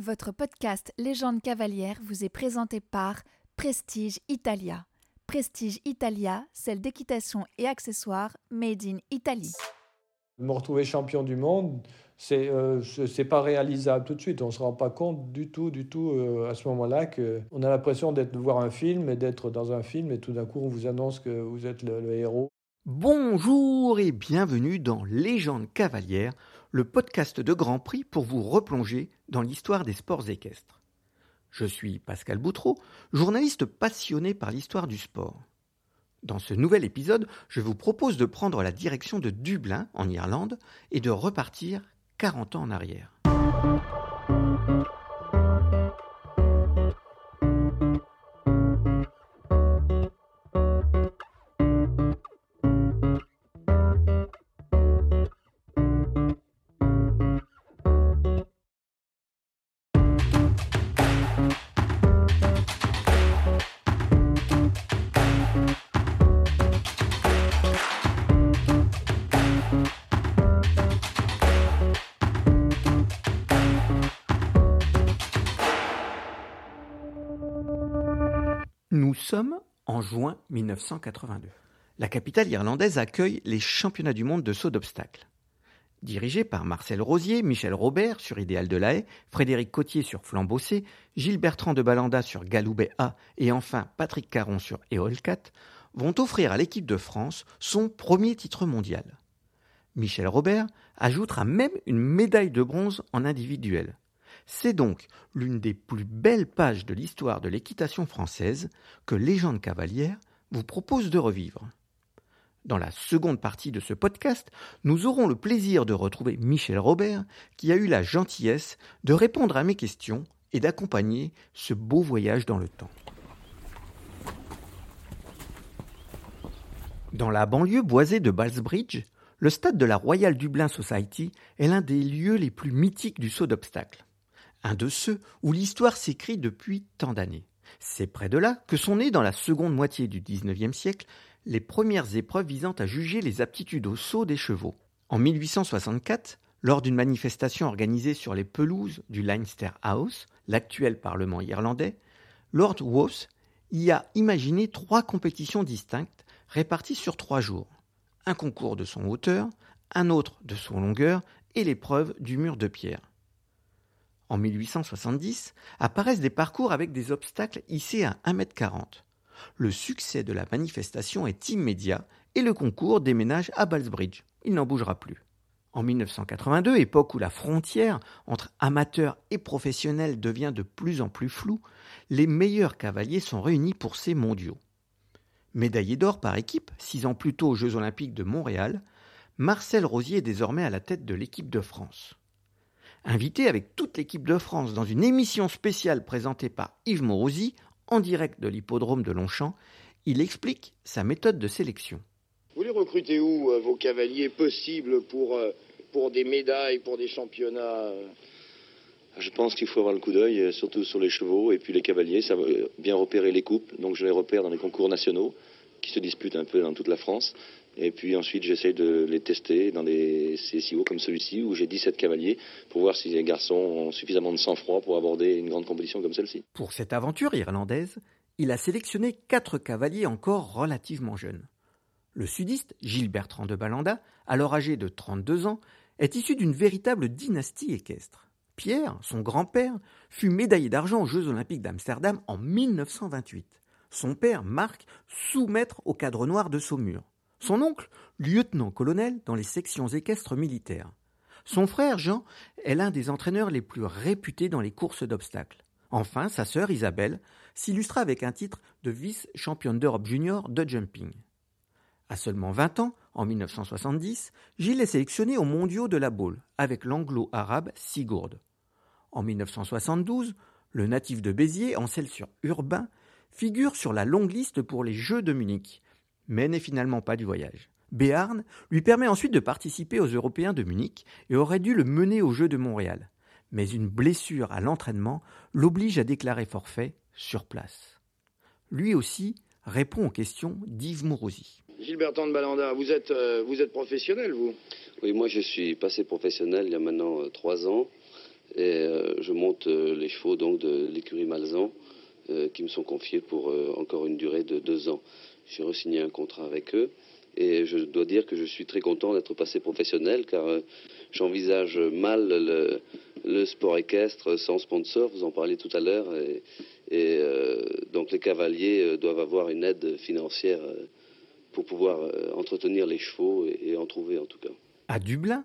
Votre podcast Légende cavalière vous est présenté par Prestige Italia. Prestige Italia, celle d'équitation et accessoires made in Italy. Me retrouver champion du monde, c'est euh, pas réalisable tout de suite. On se rend pas compte du tout, du tout euh, à ce moment-là que on a l'impression d'être de voir un film et d'être dans un film et tout d'un coup on vous annonce que vous êtes le, le héros. Bonjour et bienvenue dans Légende cavalière, le podcast de Grand Prix pour vous replonger dans l'histoire des sports équestres. Je suis Pascal Boutreau, journaliste passionné par l'histoire du sport. Dans ce nouvel épisode, je vous propose de prendre la direction de Dublin, en Irlande, et de repartir 40 ans en arrière. Juin 1982. La capitale irlandaise accueille les championnats du monde de saut d'obstacles. Dirigés par Marcel Rosier, Michel Robert sur Idéal de la Haye, Frédéric Cotier sur Flambossé, Gilles Bertrand de Balanda sur Galoubet A et enfin Patrick Caron sur Eolcat, vont offrir à l'équipe de France son premier titre mondial. Michel Robert ajoutera même une médaille de bronze en individuel. C'est donc l'une des plus belles pages de l'histoire de l'équitation française que Légende cavalière vous propose de revivre. Dans la seconde partie de ce podcast, nous aurons le plaisir de retrouver Michel Robert qui a eu la gentillesse de répondre à mes questions et d'accompagner ce beau voyage dans le temps. Dans la banlieue boisée de Ballsbridge, le stade de la Royal Dublin Society est l'un des lieux les plus mythiques du saut d'obstacles un de ceux où l'histoire s'écrit depuis tant d'années. C'est près de là que sont nées dans la seconde moitié du XIXe siècle les premières épreuves visant à juger les aptitudes au saut des chevaux. En 1864, lors d'une manifestation organisée sur les pelouses du Leinster House, l'actuel parlement irlandais, Lord Woos y a imaginé trois compétitions distinctes réparties sur trois jours. Un concours de son hauteur, un autre de son longueur et l'épreuve du mur de pierre. En 1870, apparaissent des parcours avec des obstacles hissés à 1m40. Le succès de la manifestation est immédiat et le concours déménage à Ballsbridge. Il n'en bougera plus. En 1982, époque où la frontière entre amateurs et professionnels devient de plus en plus floue, les meilleurs cavaliers sont réunis pour ces mondiaux. Médaillé d'or par équipe, six ans plus tôt aux Jeux olympiques de Montréal, Marcel Rosier est désormais à la tête de l'équipe de France. Invité avec toute l'équipe de France dans une émission spéciale présentée par Yves Morosi en direct de l'hippodrome de Longchamp, il explique sa méthode de sélection. Vous les recrutez où, euh, vos cavaliers possibles pour, euh, pour des médailles, pour des championnats euh Je pense qu'il faut avoir le coup d'œil, surtout sur les chevaux et puis les cavaliers. Ça va bien repérer les coupes. Donc je les repère dans les concours nationaux qui se disputent un peu dans toute la France. Et puis ensuite, j'essaye de les tester dans des CSIO comme celui-ci, où j'ai 17 cavaliers, pour voir si les garçons ont suffisamment de sang-froid pour aborder une grande compétition comme celle-ci. Pour cette aventure irlandaise, il a sélectionné quatre cavaliers encore relativement jeunes. Le sudiste, Gilles Bertrand de Balanda, alors âgé de 32 ans, est issu d'une véritable dynastie équestre. Pierre, son grand-père, fut médaillé d'argent aux Jeux olympiques d'Amsterdam en 1928. Son père, Marc, sous-maître au cadre noir de Saumur. Son oncle, lieutenant-colonel dans les sections équestres militaires. Son frère Jean est l'un des entraîneurs les plus réputés dans les courses d'obstacles. Enfin, sa sœur Isabelle s'illustra avec un titre de vice-championne d'Europe junior de jumping. À seulement 20 ans, en 1970, Gilles est sélectionné aux mondiaux de la boule avec l'anglo-arabe Sigurd. En 1972, le natif de Béziers, Ansel sur Urbain, figure sur la longue liste pour les Jeux de Munich, mais n'est finalement pas du voyage. Béarn lui permet ensuite de participer aux Européens de Munich et aurait dû le mener aux Jeux de Montréal. Mais une blessure à l'entraînement l'oblige à déclarer forfait sur place. Lui aussi répond aux questions d'Yves Mourouzi. Gilles Bertrand de Balanda, vous êtes, euh, vous êtes professionnel, vous? Oui, moi je suis passé professionnel il y a maintenant euh, trois ans. Et je monte les chevaux donc de l'écurie Malzan qui me sont confiés pour encore une durée de deux ans. J'ai re-signé un contrat avec eux et je dois dire que je suis très content d'être passé professionnel car j'envisage mal le, sport équestre sans sponsor, vous en parliez tout à l'heure, et, donc les cavaliers doivent avoir une aide financière pour pouvoir euh, entretenir les chevaux et, en trouver en tout cas. À Dublin,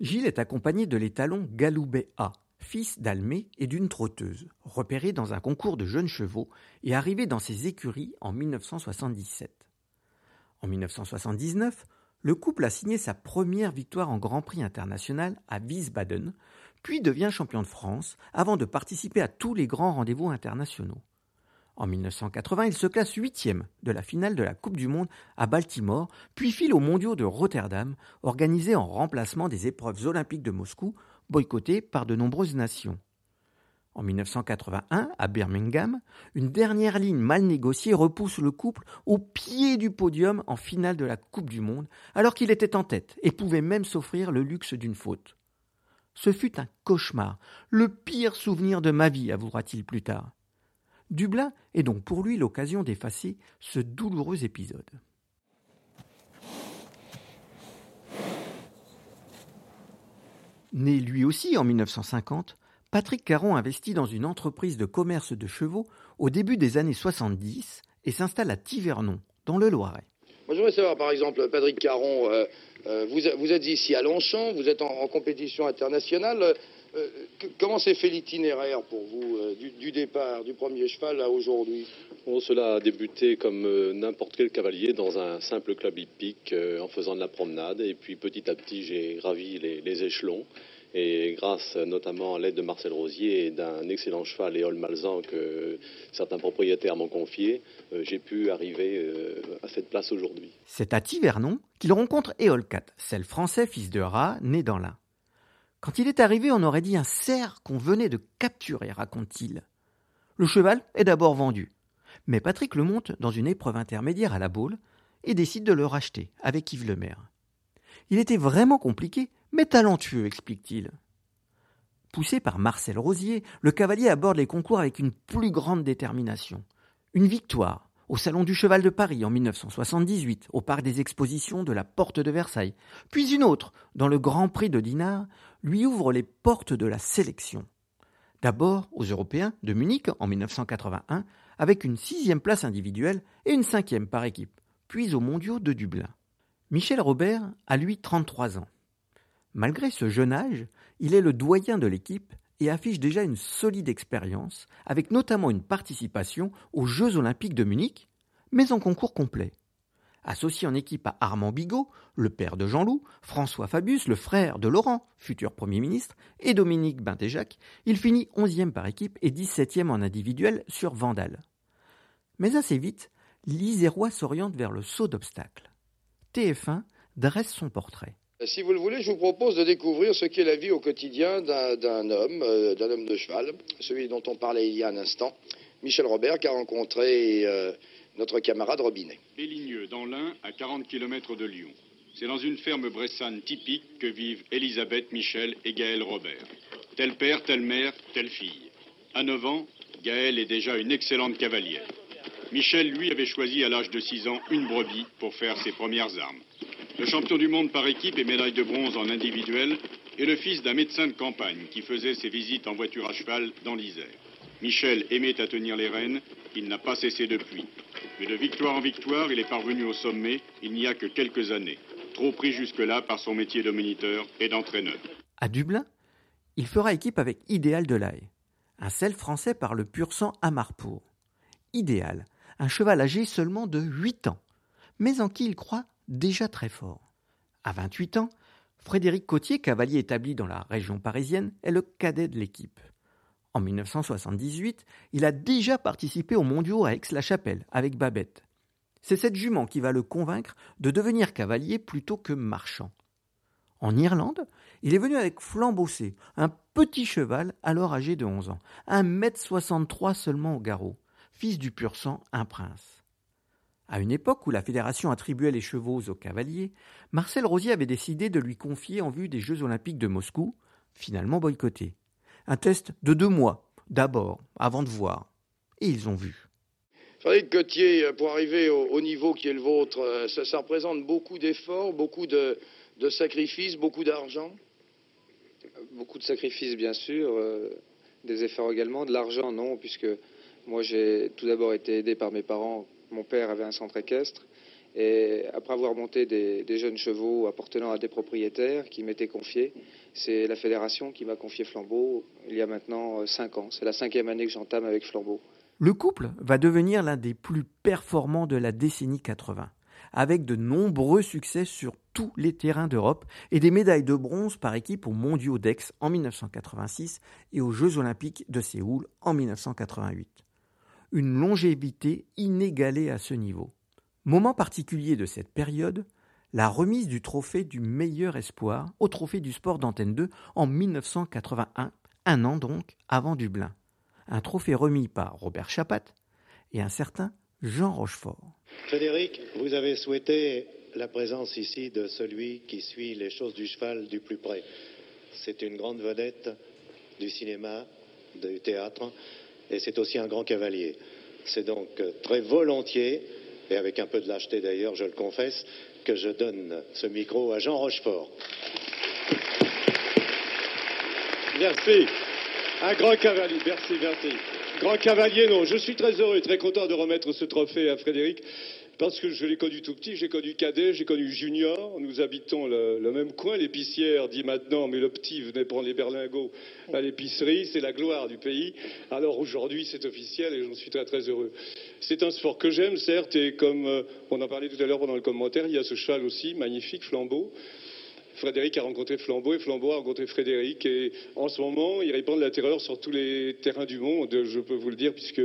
Gilles est accompagné de l'étalon Galoubet A, fils d'Almé et d'une trotteuse, repéré dans un concours de jeunes chevaux et arrivé dans ses écuries en 1977. En 1979, le couple a signé sa première victoire en Grand Prix international à Wiesbaden, puis devient champion de France avant de participer à tous les grands rendez-vous internationaux. En 1980, il se classe huitième de la finale de la Coupe du Monde à Baltimore, puis file aux mondiaux de Rotterdam, organisés en remplacement des épreuves olympiques de Moscou, boycottées par de nombreuses nations. En 1981, à Birmingham, une dernière ligne mal négociée repousse le couple au pied du podium en finale de la Coupe du Monde, alors qu'il était en tête et pouvait même s'offrir le luxe d'une faute. Ce fut un cauchemar, le pire souvenir de ma vie, avouera-t-il plus tard. Dublin est donc pour lui l'occasion d'effacer ce douloureux épisode. Né lui aussi en 1950, Patrick Caron investit dans une entreprise de commerce de chevaux au début des années 70 et s'installe à Tivernon, dans le Loiret. Moi, voudrais savoir, par exemple, Patrick Caron, euh, euh, vous, êtes ici à Longchamp, vous êtes en compétition internationale. Euh, comment s'est fait l'itinéraire pour vous euh, du, départ, du premier cheval à aujourd'hui? Cela a débuté comme euh, n'importe quel cavalier dans un simple club hippique en faisant de la promenade. Et puis petit à petit, j'ai gravi les, échelons. Et grâce notamment à l'aide de Marcel Rosier et d'un excellent cheval, Léol Malzan, que certains propriétaires m'ont confié, j'ai pu arriver à cette place aujourd'hui. C'est à Tivernon qu'il rencontre Éole 4, celle français fils de rat, né dans l'Ain. Quand il est arrivé, on aurait dit un cerf qu'on venait de capturer, raconte-t-il. Le cheval est d'abord vendu, mais Patrick le monte dans une épreuve intermédiaire à la boule et décide de le racheter avec Yves Lemaire. Il était vraiment compliqué, mais talentueux, explique-t-il. Poussé par Marcel Rosier, le cavalier aborde les concours avec une plus grande détermination. Une victoire, au Salon du Cheval de Paris en 1978, au Parc des Expositions de la Porte de Versailles, puis une autre, dans le Grand Prix de Dinard, lui ouvre les portes de la sélection. D'abord aux Européens de Munich en 1981, avec une sixième place individuelle et une cinquième par équipe, puis aux Mondiaux de Dublin. Michel Robert a lui 33 ans. Malgré ce jeune âge, il est le doyen de l'équipe et affiche déjà une solide expérience, avec notamment une participation aux Jeux olympiques de Munich, mais en concours complet. Associé en équipe à Armand Bigot, le père de Jean-Loup, François Fabius, le frère de Laurent, futur Premier ministre, et Dominique Bintéjac, il finit 11e par équipe et 17e en individuel sur Vandal. Mais assez vite, l'Isérois s'oriente vers le saut d'obstacle. TF1 dresse son portrait. Si vous le voulez, je vous propose de découvrir ce qu'est la vie au quotidien d'un homme, euh, d'un homme de cheval, celui dont on parlait il y a un instant, Michel Robert, qui a rencontré euh, notre camarade Robinet. Béligneux, dans l'Ain, à 40 km de Lyon. C'est dans une ferme bressane typique que vivent Elisabeth, Michel et Gaël Robert. Tel père, telle mère, telle fille. À 9 ans, Gaël est déjà une excellente cavalière. Michel, lui, avait choisi à l'âge de 6 ans une brebis pour faire ses premières armes. Le champion du monde par équipe et médaille de bronze en individuel est le fils d'un médecin de campagne qui faisait ses visites en voiture à cheval dans l'Isère. Michel aimait à tenir les rênes, il n'a pas cessé depuis. Mais de victoire en victoire, il est parvenu au sommet il n'y a que quelques années, trop pris jusque-là par son métier de moniteur et d'entraîneur. À Dublin, il fera équipe avec Idéal de Laye, un sel français par le pur sang à Marpour. Idéal, un cheval âgé seulement de 8 ans, mais en qui il croit déjà très fort. À 28 ans, Frédéric Cotier, cavalier établi dans la région parisienne, est le cadet de l'équipe. En 1978, il a déjà participé aux mondiaux à Aix-la-Chapelle avec Babette. C'est cette jument qui va le convaincre de devenir cavalier plutôt que marchand. En Irlande, il est venu avec Flambossé, un petit cheval alors âgé de 11 ans, un mètre 63 seulement au garrot, fils du pur sang, un prince. À une époque où la fédération attribuait les chevaux aux cavaliers, Marcel Rosier avait décidé de lui confier en vue des Jeux olympiques de Moscou, finalement boycottés. Un test de deux mois, d'abord, avant de voir. Et ils ont vu. Frédéric Cotier, euh, pour arriver au, niveau qui est le vôtre, euh, ça, représente beaucoup d'efforts, beaucoup de, sacrifices, beaucoup d'argent? Beaucoup de sacrifices, bien sûr, euh, des efforts également, de l'argent, non, puisque moi j'ai tout d'abord été aidé par mes parents. Mon père avait un centre équestre et après avoir monté des, jeunes chevaux appartenant à des propriétaires qui m'étaient confiés, c'est la fédération qui m'a confié Flambeau il y a maintenant euh, cinq ans. C'est la cinquième année que j'entame avec Flambeau. Le couple va devenir l'un des plus performants de la décennie 80, avec de nombreux succès sur tous les terrains d'Europe et des médailles de bronze par équipe aux mondiaux d'Aix en 1986 et aux Jeux olympiques de Séoul en 1988. Une longévité inégalée à ce niveau. Moment particulier de cette période, la remise du trophée du meilleur espoir au trophée du sport d'Antenne 2 en 1981, un an donc avant Dublin. Un trophée remis par Robert Chapat et un certain Jean Rochefort. Frédéric, vous avez souhaité la présence ici de celui qui suit les choses du cheval du plus près. C'est une grande vedette du cinéma, du théâtre, et c'est aussi un grand cavalier. C'est donc très volontiers et avec un peu de lâcheté d'ailleurs, je le confesse, que je donne ce micro à Jean Rochefort. Merci. Un grand cavalier, merci, merci. Grand cavalier, non, je suis très heureux et très content de remettre ce trophée à Frédéric parce que je l'ai connu tout petit, j'ai connu cadet, j'ai connu junior, nous habitons le, même coin, l'épicière dit maintenant, mais le petit venait prendre les berlingots à l'épicerie, c'est la gloire du pays. Alors aujourd'hui c'est officiel et j'en suis très très heureux. C'est un sport que j'aime certes et comme euh, on en parlait tout à l'heure pendant le commentaire, il y a ce cheval aussi, magnifique, flambeau. Frédéric a rencontré Flambeau et Flambeau a rencontré Frédéric. Et en ce moment, il répand de la terreur sur tous les terrains du monde, je peux vous le dire, puisque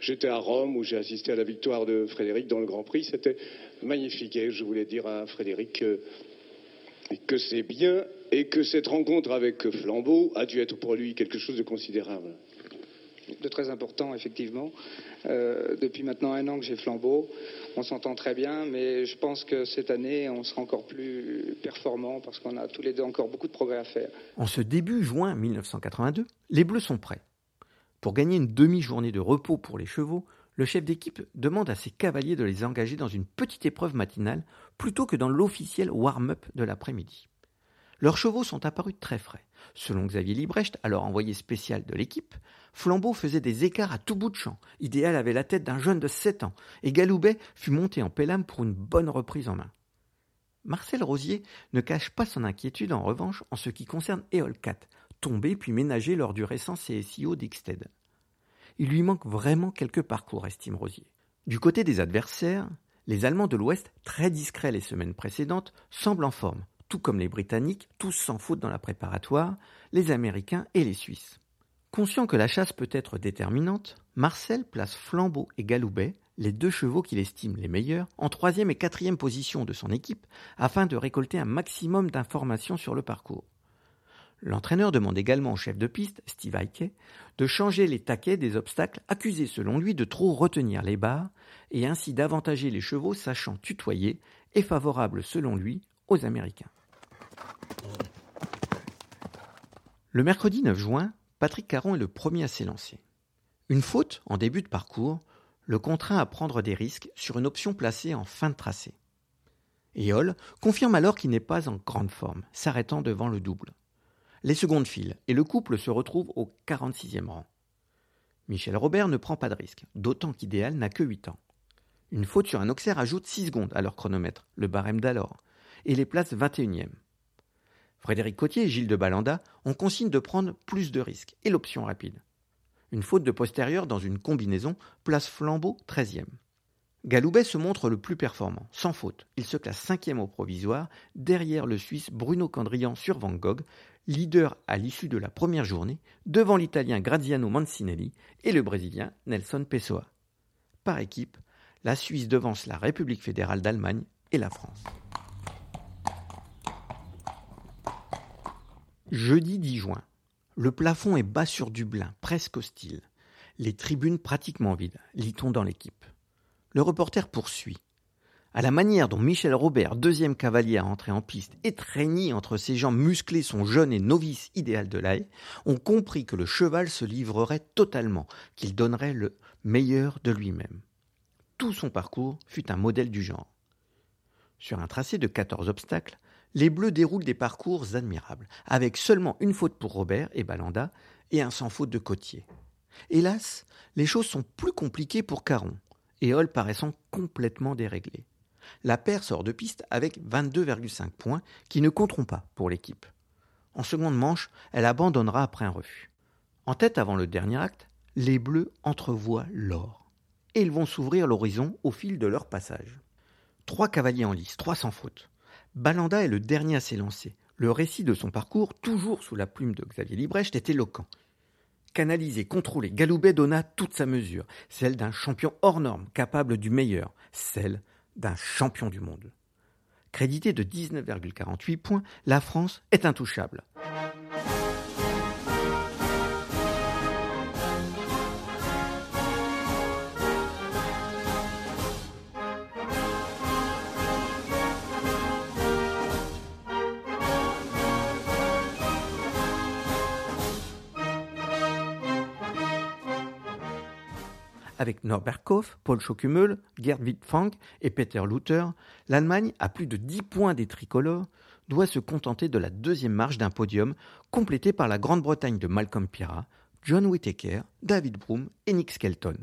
j'étais à Rome où j'ai assisté à la victoire de Frédéric dans le Grand Prix. C'était magnifique. Et je voulais dire à Frédéric que, c'est bien et que cette rencontre avec Flambeau a dû être pour lui quelque chose de considérable. De très important, effectivement. Euh, depuis maintenant un an que j'ai Flambeau on s'entend très bien, mais je pense que cette année, on sera encore plus performant parce qu'on a tous les deux encore beaucoup de progrès à faire. En ce début juin 1982, les Bleus sont prêts. Pour gagner une demi-journée de repos pour les chevaux, le chef d'équipe demande à ses cavaliers de les engager dans une petite épreuve matinale plutôt que dans l'officiel warm-up de l'après-midi. Leurs chevaux sont apparus très frais. Selon Xavier Librecht, alors envoyé spécial de l'équipe, Flambeau faisait des écarts à tout bout de champ. Idéal avait la tête d'un jeune de 7 ans, et Galoubet fut monté en pélame pour une bonne reprise en main. Marcel Rosier ne cache pas son inquiétude en revanche en ce qui concerne Eolcat, tombé puis ménagé lors du récent CSIO d'Ixted. Il lui manque vraiment quelques parcours, estime Rosier. Du côté des adversaires, les Allemands de l'Ouest, très discrets les semaines précédentes, semblent en forme, tout comme les Britanniques, tous sans faute dans la préparatoire, les Américains et les Suisses. Conscient que la chasse peut être déterminante, Marcel place Flambeau et Galoubet, les deux chevaux qu'il estime les meilleurs, en troisième et quatrième position de son équipe, afin de récolter un maximum d'informations sur le parcours. L'entraîneur demande également au chef de piste, Steve Heike, de changer les taquets des obstacles accusés selon lui de trop retenir les barres et ainsi d'avantager les chevaux sachant tutoyer et favorables selon lui aux Américains. Le mercredi 9 juin, Patrick Caron est le premier à s'élancer. Une faute en début de parcours le contraint à prendre des risques sur une option placée en fin de tracé. Éole confirme alors qu'il n'est pas en grande forme, s'arrêtant devant le double. Les secondes filent et le couple se retrouve au 46e rang. Michel Robert ne prend pas de risque, d'autant qu'Idéal n'a que 8 ans. Une faute sur un Auxerre ajoute 6 secondes à leur chronomètre, le barème d'alors, et les place 21e. Frédéric Cotier et Gilles de Balanda ont consigne de prendre plus de risques et l'option rapide. Une faute de postérieur dans une combinaison place Flambeau 13e. Galoubet se montre le plus performant, sans faute. Il se classe cinquième au provisoire, derrière le Suisse Bruno Candrian sur Van Gogh, leader à l'issue de la première journée, devant l'Italien Graziano Mancinelli et le Brésilien Nelson Pessoa. Par équipe, la Suisse devance la République fédérale d'Allemagne et la France. Jeudi 10 juin. Le plafond est bas sur Dublin, presque hostile. Les tribunes pratiquement vides, lit-on dans l'équipe. Le reporter poursuit. À la manière dont Michel Robert, deuxième cavalier à entrer en piste, étreignit entre ses jambes musclées son jeune et novice idéal de l'ail, on comprit que le cheval se livrerait totalement, qu'il donnerait le meilleur de lui-même. Tout son parcours fut un modèle du genre. Sur un tracé de 14 obstacles, les Bleus déroulent des parcours admirables, avec seulement une faute pour Robert et Balanda et un sans faute de Cotier. Hélas, les choses sont plus compliquées pour Caron, et Hall paraissant complètement déréglé. La paire sort de piste avec 22,5 points qui ne compteront pas pour l'équipe. En seconde manche, elle abandonnera après un refus. En tête avant le dernier acte, les Bleus entrevoient l'or. Et ils vont s'ouvrir l'horizon au fil de leur passage. Trois cavaliers en lice, trois sans faute. Balanda est le dernier à s'élancer. Le récit de son parcours, toujours sous la plume de Xavier Librecht, est éloquent. Canalisé, contrôlé, Galoubet donna toute sa mesure, celle d'un champion hors norme, capable du meilleur, celle d'un champion du monde. Crédité de 19,48 points, la France est intouchable. Avec Norbert Koff, Paul Schockemöhl, Gerd Wittfang et Peter Luther, l'Allemagne, à plus de 10 points des tricolores, doit se contenter de la deuxième marche d'un podium complété par la Grande-Bretagne de Malcolm Pira, John Whittaker, David Broom et Nick Skelton.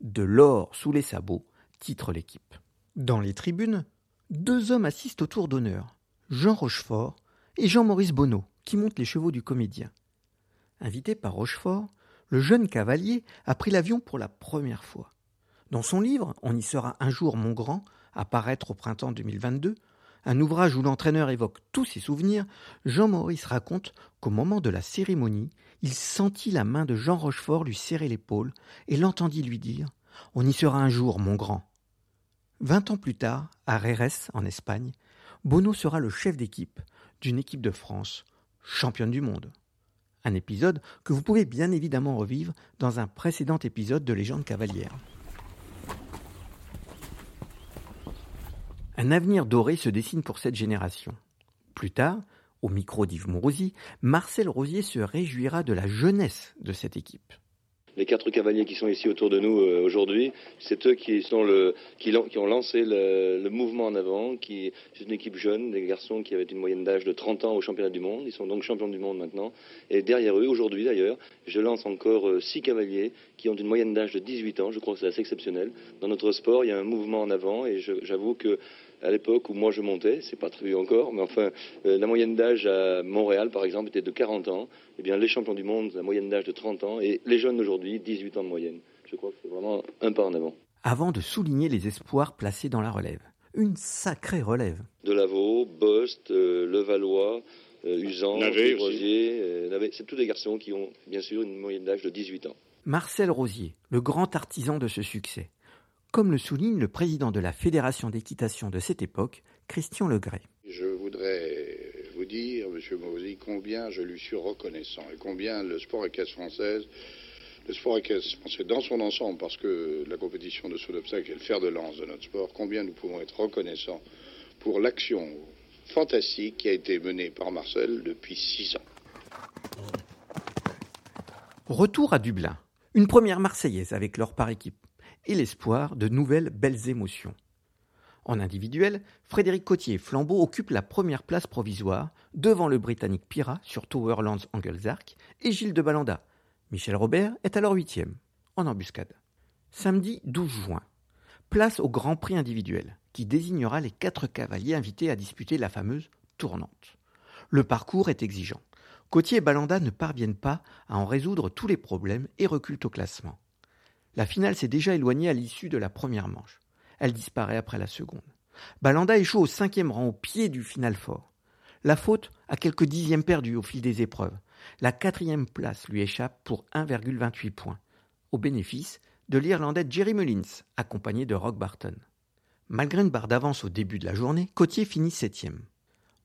De l'or sous les sabots, titre l'équipe. Dans les tribunes, deux hommes assistent au tour d'honneur, Jean Rochefort et Jean-Maurice Bonneau, qui montent les chevaux du comédien. Invité par Rochefort, le jeune cavalier a pris l'avion pour la première fois. Dans son livre On y sera un jour mon grand, à paraître au printemps 2022, un ouvrage où l'entraîneur évoque tous ses souvenirs, Jean-Maurice raconte qu'au moment de la cérémonie, il sentit la main de Jean Rochefort lui serrer l'épaule et l'entendit lui dire On y sera un jour, mon grand. Vingt ans plus tard, à Rérès, en Espagne, Bono sera le chef d'équipe d'une équipe de France, championne du monde. Un épisode que vous pouvez bien évidemment revivre dans un précédent épisode de Légende cavalière. Un avenir doré se dessine pour cette génération. Plus tard, au micro d'Yves Mourouzi, Marcel Rosier se réjouira de la jeunesse de cette équipe les quatre cavaliers qui sont ici autour de nous euh, aujourd'hui, c'est eux qui, sont le, qui, ont lancé le, mouvement en avant. C'est une équipe jeune, des garçons qui avaient une moyenne d'âge de 30 ans au championnat du monde. Ils sont donc champions du monde maintenant. Et derrière eux, aujourd'hui d'ailleurs, je lance encore euh, six cavaliers qui ont une moyenne d'âge de 18 ans. Je crois que c'est assez exceptionnel. Dans notre sport, il y a un mouvement en avant et j'avoue que à l'époque où moi je montais, c'est pas très encore, mais enfin, euh, la moyenne d'âge à Montréal, par exemple, était de 40 ans. Eh bien, les champions du monde, la moyenne d'âge de 30 ans, et les jeunes d'aujourd'hui, 18 ans de moyenne. Je crois que c'est vraiment un pas en avant. Avant de souligner les espoirs placés dans la relève. Une sacrée relève. De Lavaux, Bost, euh, Levallois, euh, Usan, Rosier, euh, c'est tous des garçons qui ont, bien sûr, une moyenne d'âge de 18 ans. Marcel Rosier, le grand artisan de ce succès comme le souligne le président de la Fédération d'équitation de cette époque, Christian Legray. Je voudrais vous dire, Monsieur Mauzy, combien je lui suis reconnaissant et combien le sport équestre française, le sport équestre français dans son ensemble, parce que la compétition de saut d'obstacle est le fer de lance de notre sport, combien nous pouvons être reconnaissants pour l'action fantastique qui a été menée par Marcel depuis six ans. Retour à Dublin. Une première Marseillaise avec leur par équipe et l'espoir de nouvelles belles émotions. En individuel, Frédéric Cotier Flambeau occupent la première place provisoire devant le Britannique Pira sur Towerlands Anglezark et Gilles de Balanda. Michel Robert est alors huitième, en embuscade. Samedi 12 juin, place au Grand Prix individuel, qui désignera les quatre cavaliers invités à disputer la fameuse tournante. Le parcours est exigeant. Cotier et Balanda ne parviennent pas à en résoudre tous les problèmes et reculent au classement. La finale s'est déjà éloignée à l'issue de la première manche. Elle disparaît après la seconde. Balanda échoue au cinquième rang, au pied du final fort. La faute a quelques dixièmes perdus au fil des épreuves. La quatrième place lui échappe pour 1,28 points, au bénéfice de l'Irlandais Jerry Mullins, accompagné de Rock Barton. Malgré une barre d'avance au début de la journée, Cotier finit septième.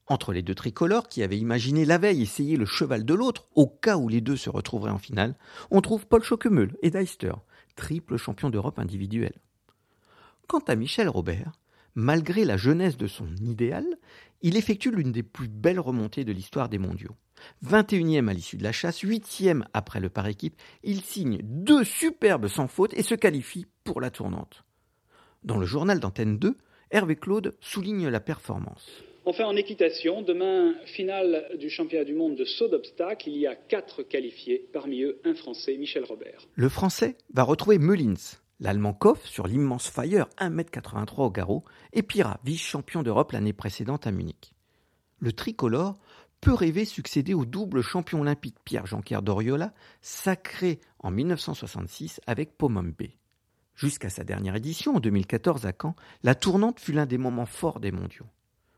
Entre les deux tricolores, qui avaient imaginé la veille essayer le cheval de l'autre, au cas où les deux se retrouveraient en finale, on trouve Paul Schockemöhl et Deister, triple champion d'Europe individuel. Quant à Michel Robert, malgré la jeunesse de son idéal, il effectue l'une des plus belles remontées de l'histoire des mondiaux. 21e à l'issue de la chasse, 8e après le par équipe, il signe deux superbes sans faute et se qualifie pour la tournante. Dans le journal d'Antenne 2, Hervé Claude souligne la performance. Enfin, en équitation, demain, finale du championnat du monde de saut d'obstacle, il y a quatre qualifiés, parmi eux un Français, Michel Robert. Le Français va retrouver Mullins, l'Allemand Koff sur l'immense Fire 1m83 au garrot, et Pira, vice-champion d'Europe l'année précédente à Munich. Le tricolore peut rêver succéder au double champion olympique Pierre Jonquière d'Oriola, sacré en 1966 avec Pomombe. Jusqu'à sa dernière édition en 2014 à Caen, la tournante fut l'un des moments forts des mondiaux.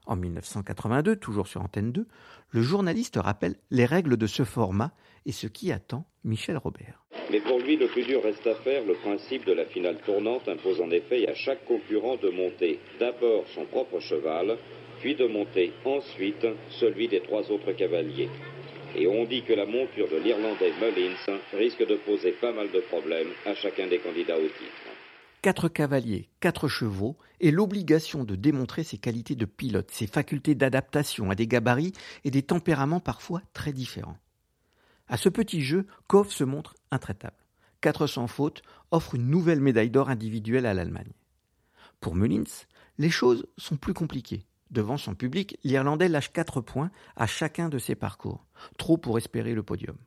En 1982, toujours sur Antenne 2, le journaliste rappelle les règles de ce format et ce qui attend Michel Robert. Mais pour lui, le plus dur reste à faire. Le principe de la finale tournante impose en effet à chaque concurrent de monter d'abord son propre cheval, puis de monter ensuite celui des trois autres cavaliers. Et on dit que la monture de l'Irlandais Mullins risque de poser pas mal de problèmes à chacun des candidats au titre quatre cavaliers, quatre chevaux, et l'obligation de démontrer ses qualités de pilote, ses facultés d'adaptation à des gabarits et des tempéraments parfois très différents. À ce petit jeu, Kov se montre intraitable. 400 fautes offre une nouvelle médaille d'or individuelle à l'Allemagne. Pour Mullins, les choses sont plus compliquées. Devant son public, l'Irlandais lâche 4 points à chacun de ses parcours, trop pour espérer le podium.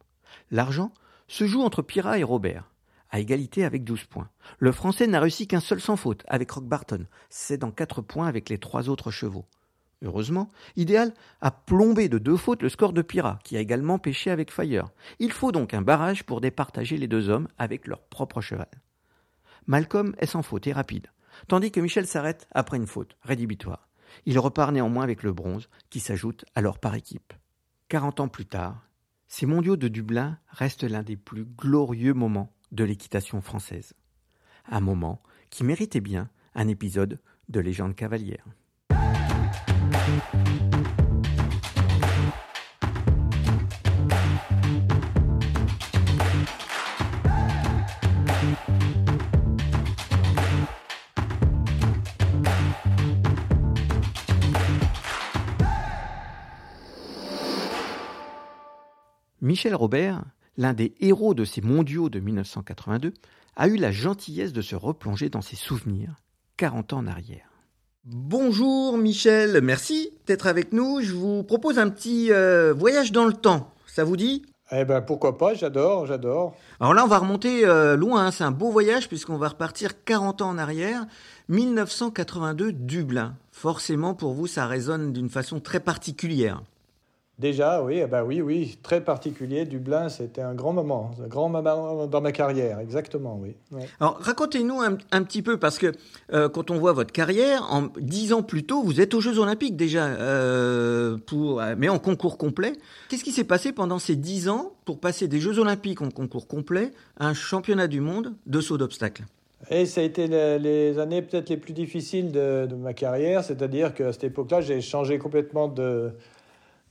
L'argent se joue entre Pira et Robert à égalité avec 12 points. Le Français n'a réussi qu'un seul sans faute avec Rock Barton, c'est dans 4 points avec les trois autres chevaux. Heureusement, Idéal a plombé de deux fautes le score de Pira, qui a également pêché avec Fire. Il faut donc un barrage pour départager les deux hommes avec leur propre cheval. Malcolm est sans faute et rapide, tandis que Michel s'arrête après une faute, rédhibitoire. Il repart néanmoins avec le bronze, qui s'ajoute alors par équipe. Quarante ans plus tard, ces mondiaux de Dublin restent l'un des plus glorieux moments de l'équitation française. Un moment qui méritait bien un épisode de Légende cavalière. Michel Robert l'un des héros de ces mondiaux de 1982, a eu la gentillesse de se replonger dans ses souvenirs 40 ans en arrière. Bonjour Michel, merci d'être avec nous. Je vous propose un petit euh, voyage dans le temps. Ça vous dit? Eh ben pourquoi pas, j'adore, j'adore. Alors là, on va remonter euh, loin, hein. c'est un beau voyage puisqu'on va repartir 40 ans en arrière. 1982, Dublin. Forcément, pour vous, ça résonne d'une façon très particulière. Déjà, oui, eh ben oui, oui, très particulier. Dublin, c'était un grand moment, un grand moment dans ma carrière, exactement, oui. Alors, racontez-nous un, petit peu, parce que euh, quand on voit votre carrière, en dix ans plus tôt, vous êtes aux Jeux Olympiques déjà, euh, pour, euh, mais en concours complet. Qu'est-ce qui s'est passé pendant ces dix ans pour passer des Jeux Olympiques en concours complet à un championnat du monde de saut d'obstacles et ça a été les, années peut-être les plus difficiles de, de ma carrière, c'est-à-dire qu'à cette époque-là, j'ai changé complètement de,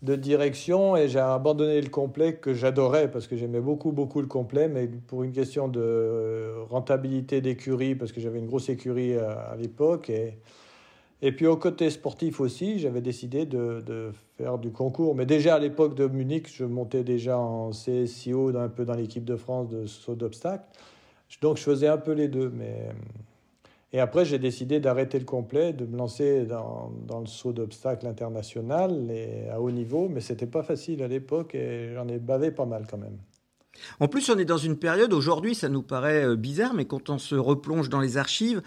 de direction et j'ai abandonné le complet que j'adorais parce que j'aimais beaucoup beaucoup le complet. Mais pour une question de rentabilité d'écurie parce que j'avais une grosse écurie à, l'époque. Et et puis au côté sportif aussi j'avais décidé de, de, faire du concours. Mais déjà à l'époque de Munich je montais déjà en CSIO un peu dans l'équipe de France de saut d'obstacle. Donc je faisais un peu les deux mais et après, j'ai décidé d'arrêter le complet, de me lancer dans, dans le saut d'obstacle international et à haut niveau, mais c'était pas facile à l'époque et j'en ai bavé pas mal quand même. En plus, on est dans une période, aujourd'hui ça nous paraît euh, bizarre, mais quand on se replonge dans les archives,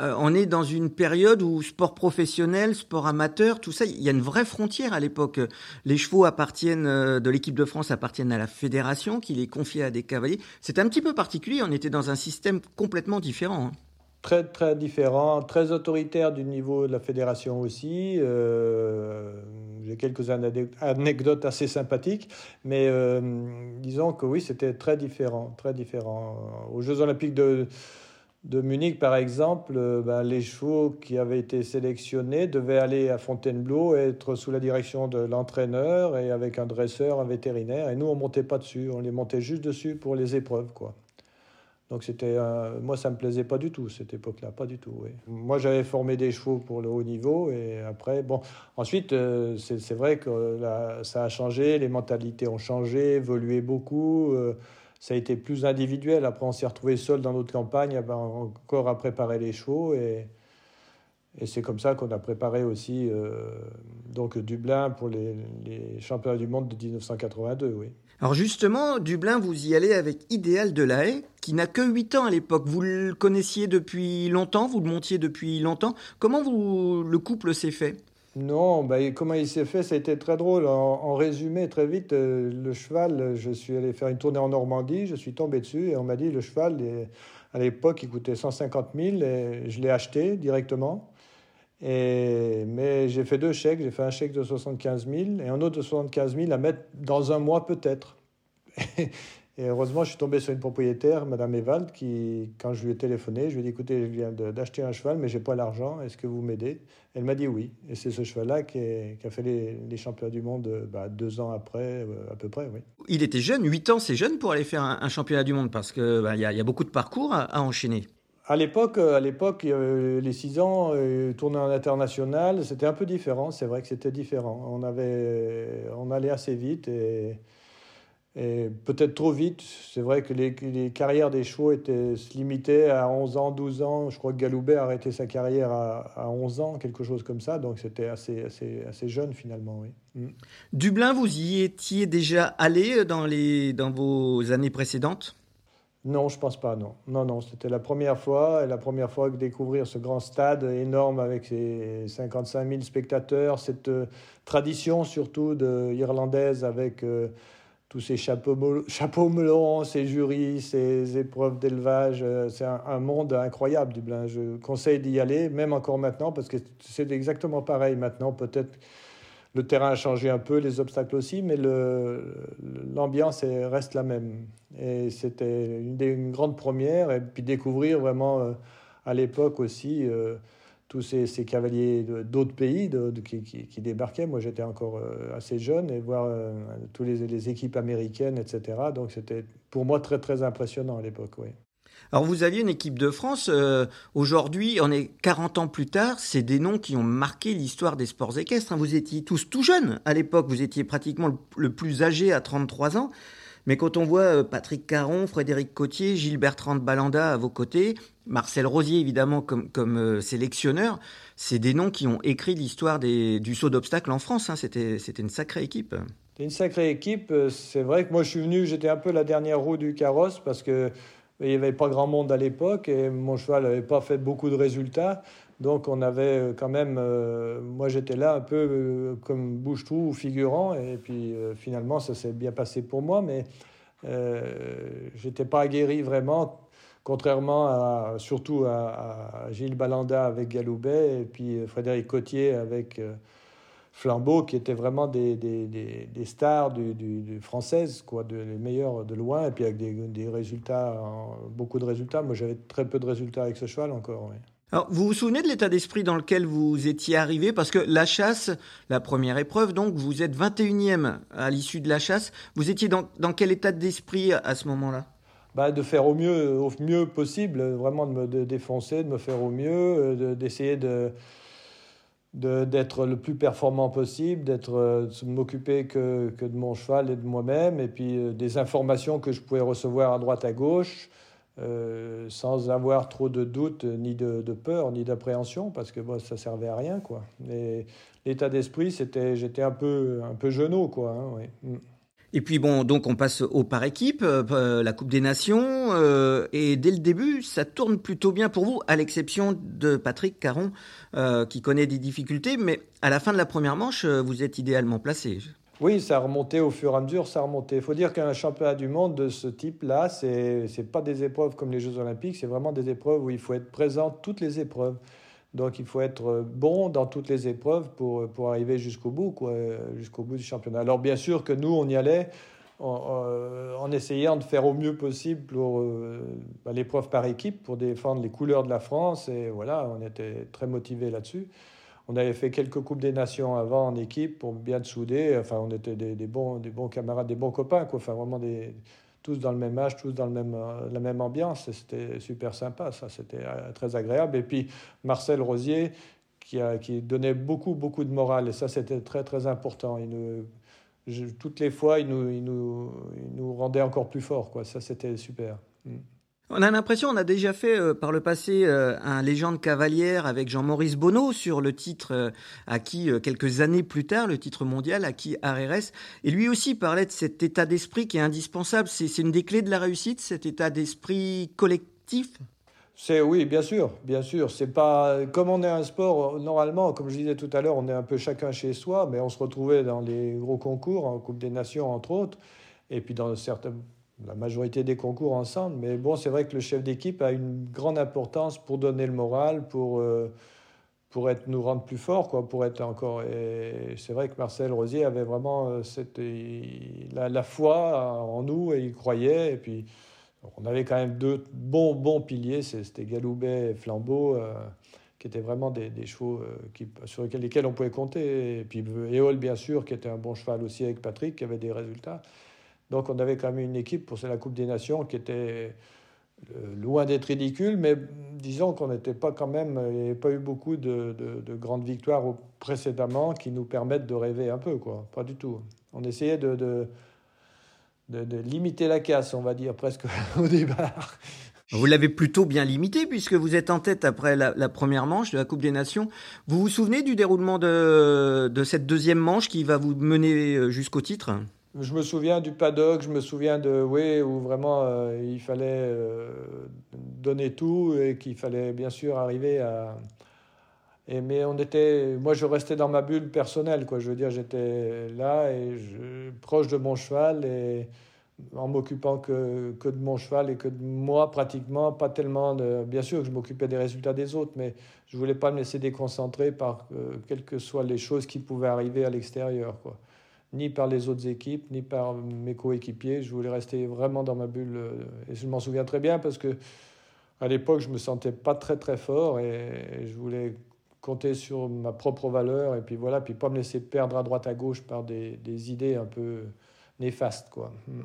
euh, on est dans une période où sport professionnel, sport amateur, tout ça, il y a une vraie frontière à l'époque. Les chevaux appartiennent euh, de l'équipe de France appartiennent à la fédération, qui les confie à des cavaliers. C'est un petit peu particulier. On était dans un système complètement différent. Hein très très différent, très autoritaire du niveau de la fédération aussi. Euh, j'ai quelques anecdotes assez sympathiques, mais euh, disons que oui, c'était très différent, très différent. Aux Jeux Olympiques de, de Munich, par exemple, euh, ben, les chevaux qui avaient été sélectionnés devaient aller à Fontainebleau, être sous la direction de l'entraîneur et avec un dresseur, un vétérinaire. Et nous, on montait pas dessus, on les montait juste dessus pour les épreuves, quoi. Donc c'était, moi ça me plaisait pas du tout cette époque-là, pas du tout. Moi j'avais formé des chevaux pour le haut niveau et après bon, ensuite euh, c'est vrai que ça a changé, les mentalités ont changé, évolué beaucoup. Euh, ça a été plus individuel. Après on s'est retrouvé seul dans notre campagne, encore à préparer les chevaux et, et c'est comme ça qu'on a préparé aussi euh, donc Dublin pour les, les championnats du monde de 1982, oui. Alors justement, Dublin, vous y allez avec Idéal de la Haye, qui n'a que 8 ans à l'époque. Vous le connaissiez depuis longtemps, vous le montiez depuis longtemps. Comment vous, le couple s'est fait? Non, bah, comment il s'est fait, ça a été très drôle. En, résumé, très vite, euh, le cheval, je suis allé faire une tournée en Normandie, je suis tombé dessus et on m'a dit le cheval, à l'époque, il coûtait 150 000 et je l'ai acheté directement. Et, mais j'ai fait deux chèques. J'ai fait un chèque de 75 000 et un autre de 75 000 à mettre dans un mois peut-être. Et heureusement, je suis tombé sur une propriétaire, Madame Evald, qui, quand je lui ai téléphoné, je lui ai dit écoutez, je viens d'acheter un cheval, mais j'ai pas l'argent. Est-ce que vous m'aidez? Elle m'a dit oui. Et c'est ce cheval-là qui, a fait les, championnats du monde bah, deux ans après, euh, à peu près, oui. Il était jeune, huit ans, c'est jeune pour aller faire un, championnat du monde parce qu'il bah, y, a beaucoup de parcours à enchaîner. À l'époque, euh, à l'époque, les six ans, euh, tourner en international, c'était un peu différent. C'est vrai que c'était différent. On avait, on allait assez vite et, peut-être trop vite. C'est vrai que les, carrières des chevaux étaient limitées à 11 ans, 12 ans. Je crois que Galoubet a arrêté sa carrière à, à 11 ans, quelque chose comme ça. Donc c'était assez, assez, assez jeune finalement. Mm. Dublin, vous y étiez déjà allé dans, les, dans vos années précédentes? Non, je pense pas, non. Non, non, c'était la première fois, et la première fois que découvrir ce grand stade énorme avec ses 55 000 spectateurs, cette euh, tradition surtout de, irlandaise avec euh, tous ces chapeaux, chapeaux melons, ces jurys, ces épreuves d'élevage. Euh, c'est un, monde incroyable, Dublin. Je conseille d'y aller, même encore maintenant, parce que c'est exactement pareil maintenant. Peut-être le terrain a changé un peu, les obstacles aussi, mais l'ambiance reste la même. Et c'était une, une, grande première. Et puis découvrir vraiment euh, à l'époque aussi euh, tous ces, cavaliers d'autres pays de, qui, débarquaient. Moi, j'étais encore euh, assez jeune et voir toutes les, équipes américaines, etc. Donc c'était pour moi très très impressionnant à l'époque. Oui. Alors vous aviez une équipe de France, euh, aujourd'hui on est 40 ans plus tard, c'est des noms qui ont marqué l'histoire des sports équestres. Hein. Vous étiez tous tout jeunes à l'époque, vous étiez pratiquement le, plus âgé à 33 ans. Mais quand on voit euh, Patrick Caron, Frédéric Cotier, Gilles Bertrand de Balanda à vos côtés, Marcel Rosier évidemment comme, euh, sélectionneur, c'est des noms qui ont écrit l'histoire du saut d'obstacle en France. Hein. C'était une sacrée équipe. C'était une sacrée équipe. C'est vrai que moi je suis venu, j'étais un peu la dernière roue du carrosse parce que il n'y avait pas grand monde à l'époque et mon cheval n'avait pas fait beaucoup de résultats. Donc on avait euh, quand même, euh, moi j'étais là un peu euh, comme bouche-trou ou figurant et puis finalement ça s'est bien passé pour moi, mais j'étais pas aguerri vraiment, contrairement à, surtout à, à Gilles Balanda avec Galoubet et puis Frédéric Cotier avec Flambeau, qui étaient vraiment des, des, des, stars du, du, françaises, quoi, de, les meilleurs de loin, et puis avec des, résultats, beaucoup de résultats. Moi, j'avais très peu de résultats avec ce cheval encore. Alors, vous vous souvenez de l'état d'esprit dans lequel vous étiez arrivé? Parce que la chasse, la première épreuve, donc, vous êtes 21e à l'issue de la chasse. Vous étiez dans, dans quel état d'esprit à ce moment-là? Bah, de faire au mieux, au mieux possible, vraiment de me défoncer, de me faire au mieux, d'essayer de, d'être le plus performant possible, d'être euh, de m'occuper que, que, de mon cheval et de moi-même, et puis euh, des informations que je pouvais recevoir à droite à gauche, euh, sans avoir trop de doutes, ni de, de peur, ni d'appréhension, parce que bon, ça servait à rien, quoi. l'état d'esprit, c'était, j'étais un peu, un peu genou, quoi. Hein, mm. Et puis bon, donc on passe au par équipe, euh, la Coupe des Nations, euh, et dès le début, ça tourne plutôt bien pour vous, à l'exception de Patrick Caron, euh, qui connaît des difficultés, mais à la fin de la première manche, vous êtes idéalement placé. Oui, ça a remonté au fur et à mesure, ça a remonté. Il faut dire qu'un championnat du monde de ce type-là, c'est n'est pas des épreuves comme les Jeux Olympiques, c'est vraiment des épreuves où il faut être présent toutes les épreuves. Donc il faut être bon dans toutes les épreuves pour, pour arriver jusqu'au bout, jusqu'au bout du championnat. Alors bien sûr que nous, on y allait en, essayant de faire au mieux possible pour euh, bah, l'épreuve par équipe, pour défendre les couleurs de la France. Et voilà, on était très motivés là-dessus. On avait fait quelques Coupes des Nations avant en équipe pour bien te souder. Enfin, on était des, bons, des bons camarades, des bons copains, quoi. Enfin, vraiment des tous dans le même âge, tous dans le même, la même ambiance. C'était super sympa, ça, c'était très agréable. Et puis Marcel Rosier, qui, qui donnait beaucoup, beaucoup de morale, et ça, c'était très, très important. Toutes les fois, il nous, il, nous, il nous rendait encore plus fort, quoi. Ça, c'était super. Mm. On a l'impression, on a déjà fait euh, par le passé euh, un légende cavalière avec Jean-Maurice Bonneau sur le titre euh, acquis quelques années plus tard, le titre mondial acquis à RRS. Et lui aussi parlait de cet état d'esprit qui est indispensable. C'est une des clés de la réussite, cet état d'esprit collectif? C'est oui, bien sûr, bien sûr. C'est pas comme on est un sport normalement, comme je disais tout à l'heure, on est un peu chacun chez soi, mais on se retrouvait dans les gros concours, en Coupe des Nations entre autres, et puis dans certains la majorité des concours ensemble. Mais bon, c'est vrai que le chef d'équipe a une grande importance pour donner le moral, pour, euh, pour être, nous rendre plus forts, quoi, pour être encore. Et c'est vrai que Marcel Rosier avait vraiment euh, cette, la, la, foi en nous et il croyait. Et puis, on avait quand même deux bons, bons piliers c'était Galoubet et Flambeau. Euh, qui étaient vraiment des, chevaux sur lesquels, lesquels, on pouvait compter. Et puis Éole, bien sûr, qui était un bon cheval aussi avec Patrick, qui avait des résultats. Donc on avait quand même une équipe pour la Coupe des Nations qui était euh, loin d'être ridicule, mais disons qu'on n'était pas quand même, il n'y avait pas eu beaucoup de, grandes victoires précédemment qui nous permettent de rêver un peu, quoi. Pas du tout. On essayait de, limiter la casse, on va dire, presque au départ. Vous l'avez plutôt bien limité puisque vous êtes en tête après la, première manche de la Coupe des Nations. Vous vous souvenez du déroulement de, de cette deuxième manche qui va vous mener euh, jusqu'au titre? Je me souviens du paddock, je me souviens de oui, où vraiment euh, il fallait euh, donner tout et qu'il fallait bien sûr arriver à. Et, mais on était, moi je restais dans ma bulle personnelle, quoi. Je veux dire, j'étais là et je, proche de mon cheval et en m'occupant que, que, de mon cheval et que de moi pratiquement, pas tellement. Bien sûr que je m'occupais des résultats des autres, mais je voulais pas me laisser déconcentrer par euh, quelles que soient les choses qui pouvaient arriver à l'extérieur, quoi ni par les autres équipes, ni par mes coéquipiers. Je voulais rester vraiment dans ma bulle. Euh, et je m'en souviens très bien parce que à l'époque, je me sentais pas très très fort et je voulais compter sur ma propre valeur et puis voilà, puis pas me laisser perdre à droite à gauche par des, des idées un peu néfastes quoi. Hmm.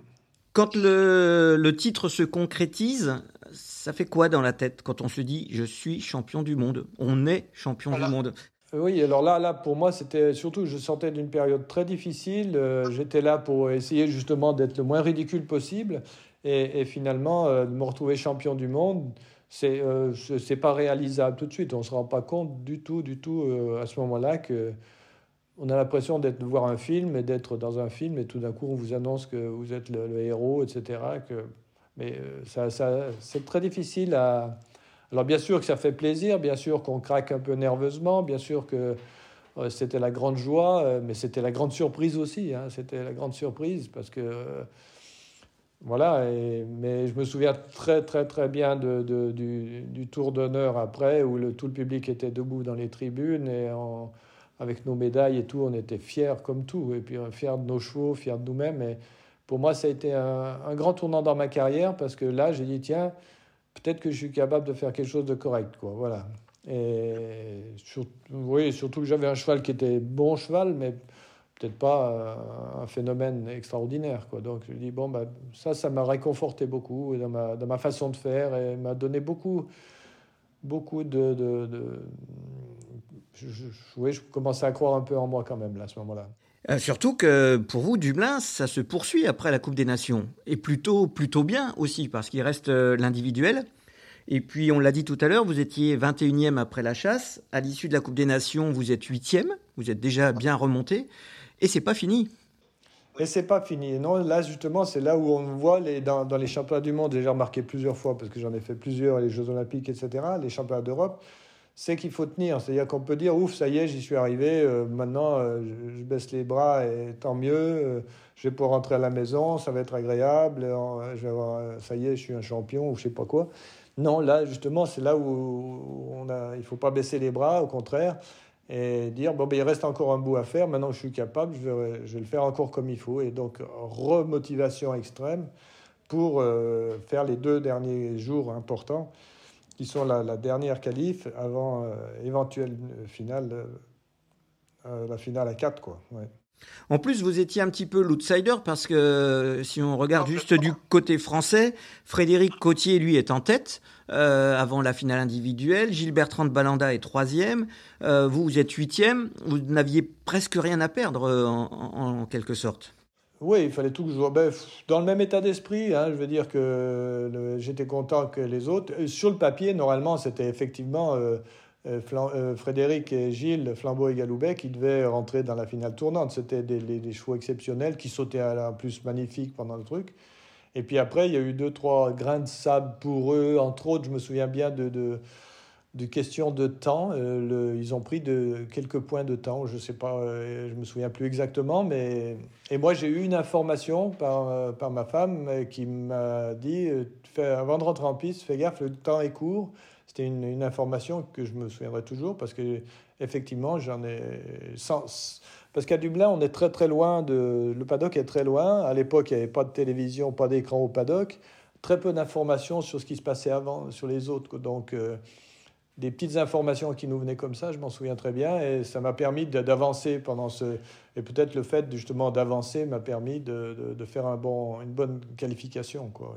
Quand le, le, titre se concrétise, ça fait quoi dans la tête quand on se dit je suis champion du monde? On est champion du monde. Oui, alors là, là pour moi, c'était surtout, je sentais d'une période très difficile. Euh, j'étais là pour essayer justement d'être le moins ridicule possible. Et, finalement, euh, de me retrouver champion du monde, c'est euh, pas réalisable tout de suite. On se rend pas compte du tout, du tout à ce moment-là que on a l'impression de voir un film et d'être dans un film et tout d'un coup on vous annonce que vous êtes le, héros, etc. Mais ça c'est très difficile à alors bien sûr que ça fait plaisir, bien sûr qu'on craque un peu nerveusement, bien sûr que euh, c'était la grande joie, euh, mais c'était la grande surprise aussi. Hein, c'était la grande surprise parce que euh, voilà. mais je me souviens très très très bien du, tour d'honneur après où tout le public était debout dans les tribunes et avec nos médailles et tout, on était fiers comme tout et puis fiers de nos chevaux, fiers de nous-mêmes. Et pour moi, ça a été un grand tournant dans ma carrière parce que là, j'ai dit tiens peut-être que je suis capable de faire quelque chose de correct, quoi. Voilà. Et oui, surtout que j'avais un cheval qui était bon cheval, mais peut-être pas euh, un phénomène extraordinaire, quoi. Donc je dis bon, bah, ça, ça m'a réconforté beaucoup dans ma, dans ma façon de faire et m'a donné beaucoup, beaucoup de, de, je, oui, je commençais à croire un peu en moi quand même à ce moment-là. Euh, surtout que pour vous, Dublin, ça se poursuit après la Coupe des Nations. Et plutôt, plutôt bien aussi, parce qu'il reste euh, l'individuel. Et puis, on l'a dit tout à l'heure, vous étiez 21e après la chasse. À l'issue de la Coupe des Nations, vous êtes 8e. Vous êtes déjà bien remonté. Et c'est pas fini. Et c'est pas fini. Non, là, justement, c'est là où on voit les, dans, dans les championnats du monde, déjà remarqué plusieurs fois, parce que j'en ai fait plusieurs, les Jeux Olympiques, etc., les championnats d'Europe c'est qu'il faut tenir. C'est-à-dire qu'on peut dire, ouf, ça y est, j'y suis arrivé, euh, maintenant euh, je, baisse les bras et tant mieux, euh, je vais pouvoir rentrer à la maison, ça va être agréable, je vais avoir, ça y est, je suis un champion ou je sais pas quoi. Non, là, justement, c'est là où on a, il faut pas baisser les bras, au contraire, et dire, bon, ben, il reste encore un bout à faire, maintenant je suis capable, je vais, je vais le faire encore comme il faut. Et donc, remotivation extrême pour faire les deux derniers jours importants qui sont la, dernière qualif avant euh, éventuelle finale, euh, la finale à 4. Quoi. En plus, vous étiez un petit peu l'outsider parce que si on regarde juste du côté français, Frédéric Cotier, lui, est en tête euh, avant la finale individuelle. Gilles Bertrand de Balanda est troisième. Euh, vous, vous êtes huitième. Vous n'aviez presque rien à perdre euh, en, quelque sorte. Oui, il fallait toujours. Ben, dans le même état d'esprit, hein, je veux dire que j'étais content que les autres. Sur le papier, normalement, c'était effectivement euh, euh, Frédéric et Gilles, Flambeau et Galoubet, qui devaient rentrer dans la finale tournante. C'était des, chevaux exceptionnels qui sautaient à la plus magnifique pendant le truc. Et puis après, il y a eu deux, trois grains de sable pour eux. Entre autres, je me souviens bien de, de, de questions de temps. Euh, ils ont pris de, quelques points de temps, je ne sais pas, je me souviens plus exactement. Mais... Et moi, j'ai eu une information par, par ma femme qui m'a dit, avant de rentrer en piste, fais gaffe, le temps est court c'était une, information que je me souviendrai toujours parce que effectivement j'en ai sens. Parce qu'à Dublin, on est très très loin de. Le paddock est très loin. À l'époque, il n'y avait pas de télévision, pas d'écran au paddock. Très peu d'informations sur ce qui se passait avant, sur les autres. Donc, euh, des petites informations qui nous venaient comme ça, je m'en souviens très bien. Et ça m'a permis d'avancer pendant ce. Et peut-être le fait justement d'avancer m'a permis de, de, faire un bon, une bonne qualification. Quoi,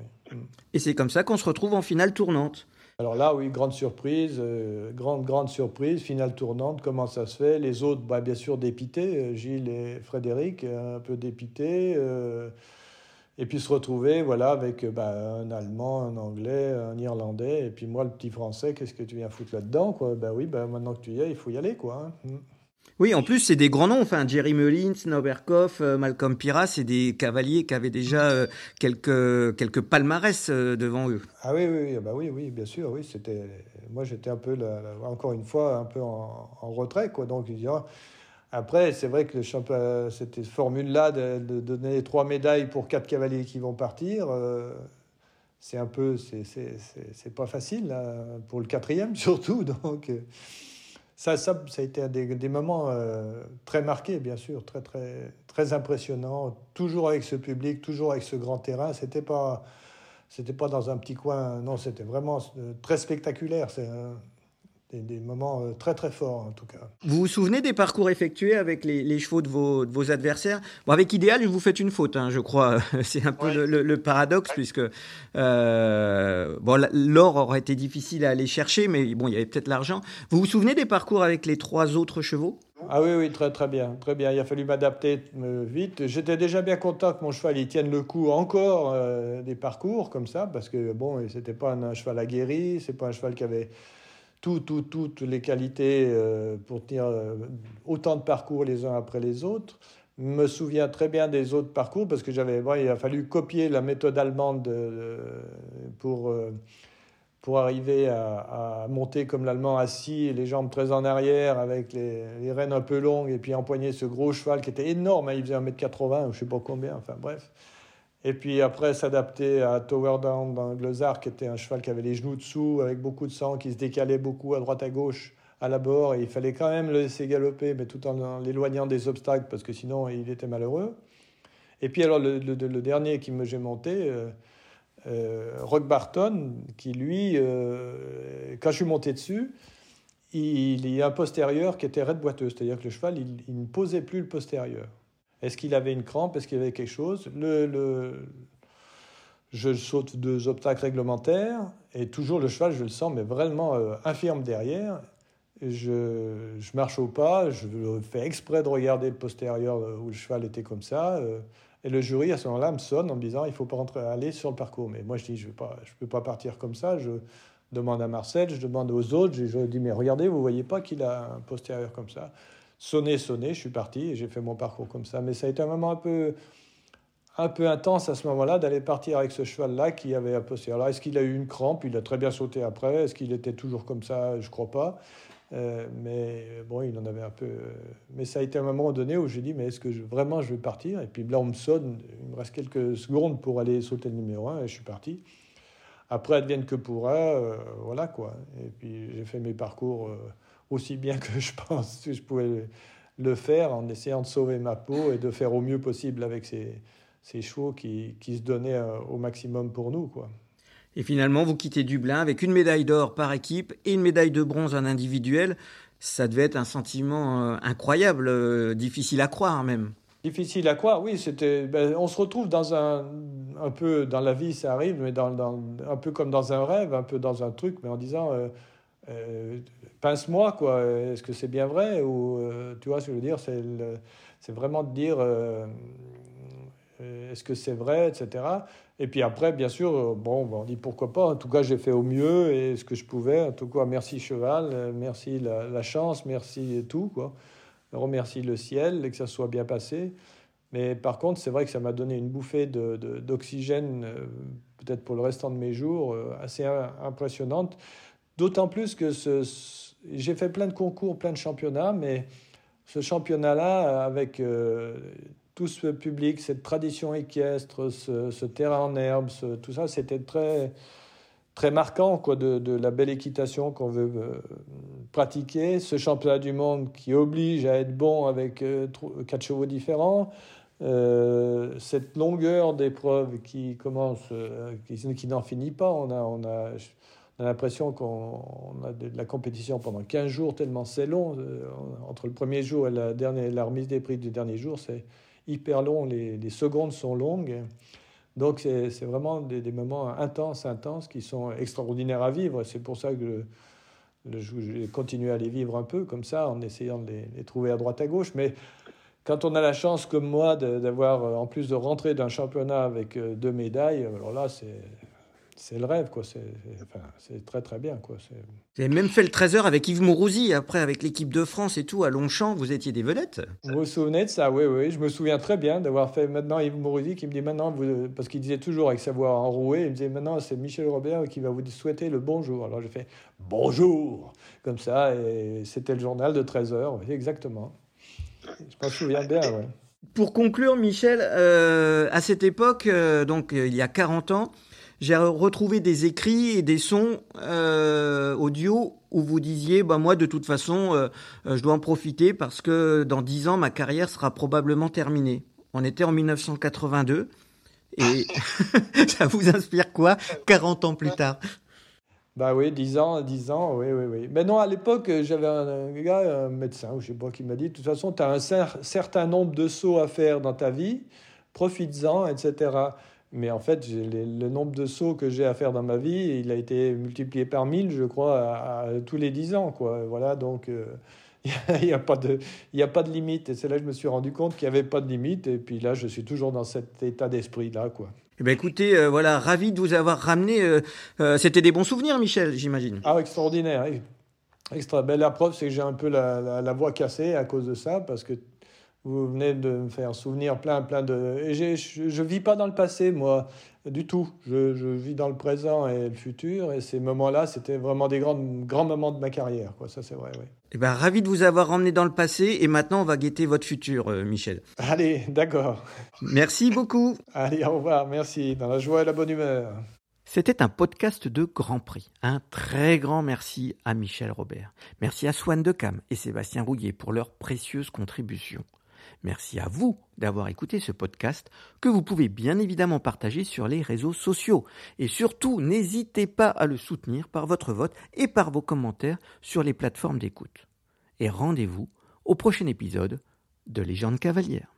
Et c'est comme ça qu'on se retrouve en finale tournante. Alors là, oui, grande surprise, euh, grande, grande surprise, finale tournante, comment ça se fait? Les autres, bah, bien sûr, dépités, euh, Gilles et Frédéric, un peu dépités. Euh, et puis se retrouver voilà, avec bah, un Allemand, un Anglais, un Irlandais, et puis moi, le petit Français, qu'est-ce que tu viens foutre là-dedans quoi? Ben oui, bah, maintenant que tu y es, il faut y aller. quoi. Hein. Mm. Oui, en plus, c'est des grands noms. Enfin, Jerry Mullins, Noberkoff, euh, Malcolm Pira, c'est des cavaliers qui avaient déjà euh, quelques, quelques palmarès euh, devant eux. Ah oui, oui, oui, bah oui, oui bien sûr. Oui, c'était... Moi, j'étais un peu, encore une fois, un peu en, retrait. Quoi. Donc, après, c'est vrai que cette formule-là de, donner trois médailles pour quatre cavaliers qui vont partir, c'est un peu, c'est, pas facile, pour le quatrième surtout. Donc, ça, ça, ça a été des, moments euh, très marqués, bien sûr, très, très, très impressionnants. Toujours avec ce public, toujours avec ce grand terrain. C'était pas, c'était pas dans un petit coin. Non, c'était vraiment euh, très spectaculaire. Des, moments euh, très très forts en tout cas. Vous vous souvenez des parcours effectués avec les, chevaux de vos, de vos adversaires? Bon, Avec Idéal, vous faites une faute, hein, je crois. C'est un peu le, paradoxe puisque euh, bon, l'or aurait été difficile à aller chercher, mais bon, il y avait peut-être l'argent. Vous vous souvenez des parcours avec les trois autres chevaux? Ah oui, oui, très très bien, très bien. Il a fallu m'adapter euh, vite. J'étais déjà bien content que mon cheval il tienne le coup encore des parcours comme ça, parce que bon, c'était pas un, un cheval aguerri, c'est pas un cheval qui avait toutes les qualités euh, pour tenir euh, autant de parcours les uns après les autres. Je me souviens très bien des autres parcours parce que j'avais, il a fallu copier la méthode allemande pour, euh, pour arriver à, monter comme l'allemand assis, les jambes très en arrière avec les, rênes un peu longues et puis empoigner ce gros cheval qui était énorme, hein, il faisait 1m80 ou je sais pas combien, enfin bref. Et puis après, s'adapter à Tower Down dans qui était un cheval qui avait les genoux dessous, avec beaucoup de sang, qui se décalait beaucoup à droite à gauche à la bord. Et il fallait quand même le laisser galoper, mais tout en l'éloignant des obstacles, parce que sinon, il était malheureux. Et puis alors, le, dernier qui me j'ai monté, euh, euh, Rock Barton, qui lui, euh, quand je suis monté dessus, il, y a un postérieur qui était raide boiteux, c'est-à-dire que le cheval, il ne posait plus le postérieur. Est-ce qu'il avait une crampe? Est-ce qu'il avait quelque chose? Le, Je saute deux obstacles réglementaires et toujours le cheval, je le sens, mais vraiment euh, infirme derrière. Je, je, marche au pas, je fais exprès de regarder le postérieur où le cheval était comme ça. Euh, et le jury, à ce moment-là, me sonne en me disant il faut pas rentrer, aller sur le parcours. Mais moi, je dis je ne peux pas partir comme ça. Je demande à Marcel, je demande aux autres. Je, dis mais regardez, vous voyez pas qu'il a un postérieur comme ça sonné, sonné, je suis parti et j'ai fait mon parcours comme ça. Mais ça a été un moment un peu, un peu intense à ce moment-là d'aller partir avec ce cheval-là qui avait un peu. Alors, est-ce qu'il a eu une crampe? Il a très bien sauté après. Est-ce qu'il était toujours comme ça? Je crois pas. Euh, mais bon, il en avait un peu. Mais ça a été un moment donné où j'ai dit mais est-ce que vraiment je vais partir? Et puis là, on me sonne. Il me reste quelques secondes pour aller sauter le numéro 1 et je suis parti. Après, advienne que pourra, euh, voilà quoi. Et puis j'ai fait mes parcours. Euh, aussi bien que je pense que je pouvais le faire en essayant de sauver ma peau et de faire au mieux possible avec ces, ces chevaux qui, qui, se donnaient euh, au maximum pour nous. Quoi. Et finalement, vous quittez Dublin avec une médaille d'or par équipe et une médaille de bronze en individuel. Ça devait être un sentiment euh, incroyable, euh, difficile à croire même. Difficile à croire, oui. C'était, ben, on se retrouve dans un, un peu dans la vie, ça arrive, mais dans, dans, un peu comme dans un rêve, un peu dans un truc, mais en disant, euh, euh, pince-moi, quoi. Est-ce que c'est bien vrai ou euh, tu vois ce que je veux dire C'est, vraiment de dire, est-ce que c'est vrai, etc. Et puis après, bien sûr, bon, on dit pourquoi pas. En tout cas, j'ai fait au mieux et ce que je pouvais. En tout cas, merci cheval, merci la, chance, merci tout, quoi remercie le ciel et que ça soit bien passé. Mais par contre, c'est vrai que ça m'a donné une bouffée d'oxygène, euh, peut-être pour le restant de mes jours, euh, assez impressionnante. D'autant plus que j'ai fait plein de concours, plein de championnats, mais ce championnat-là, avec euh, tout ce public, cette tradition équestre, ce, terrain en herbe, tout ça, c'était très, très marquant quoi, de, la belle équitation qu'on veut euh, pratiquer. Ce championnat du monde qui oblige à être bon avec euh, quatre chevaux différents. Euh, cette longueur d'épreuve qui commence, qui n'en finit pas. On a, on a, on a l'impression qu'on a de la compétition pendant 15 jours, tellement c'est long. entre le premier jour et la, dernière, la remise des prix du dernier jour, c'est hyper long. Les, secondes sont longues. Donc c'est vraiment des, moments intenses, intenses, qui sont extraordinaires à vivre. C'est pour ça que je, continue à les vivre un peu comme ça, en essayant de les, les, trouver à droite à gauche. Mais quand on a la chance, comme moi, d'avoir, en plus de rentrer d'un championnat avec euh, deux médailles, alors là, c'est c'est le rêve, quoi. C'est très très bien, quoi. Vous avez même fait le 13h avec Yves Mourouzi, après avec l'équipe de France et tout, à Longchamp, vous étiez des vedettes Vous vous souvenez de ça? Oui, oui, je me souviens très bien d'avoir fait maintenant Yves Mourouzi qui me dit maintenant, vous... parce qu'il disait toujours avec sa voix enrouée, il me disait maintenant c'est Michel Robert qui va vous souhaiter le bonjour. Alors j'ai fait bonjour, comme ça, et c'était le journal de 13h, oui, exactement. Je me souviens bien, ouais. Pour conclure, Michel, euh, à cette époque, euh, donc il y a 40 ans, j'ai retrouvé des écrits et des sons euh, audio où vous disiez bah moi de toute façon euh, je dois en profiter parce que dans dix ans ma carrière sera probablement terminée. On était en 1982 et ça vous inspire quoi 40 ans plus tard? Bah oui, 10 ans, 10 ans, oui, oui, oui. Mais non, à l'époque, j'avais un, gars, un médecin, ou je sais pas qui m'a dit, de toute façon, tu as un certain nombre de sauts à faire dans ta vie, profites-en, etc. Mais en fait, le nombre de sauts que j'ai à faire dans ma vie, il a été multiplié par 1000, je crois, à, tous les 10 ans. Quoi. Voilà, donc euh, il n'y a, pas de, a pas de limite. Et c'est là que je me suis rendu compte qu'il n'y avait pas de limite. Et puis là, je suis toujours dans cet état d'esprit-là. quoi. Eh ben écoutez, euh, voilà, ravi de vous avoir ramené. Euh, c'était des bons souvenirs, Michel, j'imagine. Ah, extraordinaire. Extra. Ben, la preuve, c'est que j'ai un peu la, la, voix cassée à cause de ça, parce que vous venez de me faire souvenir plein, plein de... Et je ne vis pas dans le passé, moi, du tout. Je, je, vis dans le présent et le futur. Et ces moments-là, c'était vraiment des grands, grands moments de ma carrière. Quoi. Ça, c'est vrai, oui. Eh ben, ravi de vous avoir emmené dans le passé. Et maintenant, on va guetter votre futur, euh, Michel. Allez, d'accord. Merci beaucoup. Allez, au revoir. Merci. Dans la joie et la bonne humeur. C'était un podcast de Grand Prix. Un très grand merci à Michel Robert. Merci à Swan Decam et Sébastien Rouillet pour leurs précieuses contributions. Merci à vous d'avoir écouté ce podcast que vous pouvez bien évidemment partager sur les réseaux sociaux. Et surtout, n'hésitez pas à le soutenir par votre vote et par vos commentaires sur les plateformes d'écoute. Et rendez-vous au prochain épisode de Légende cavalière.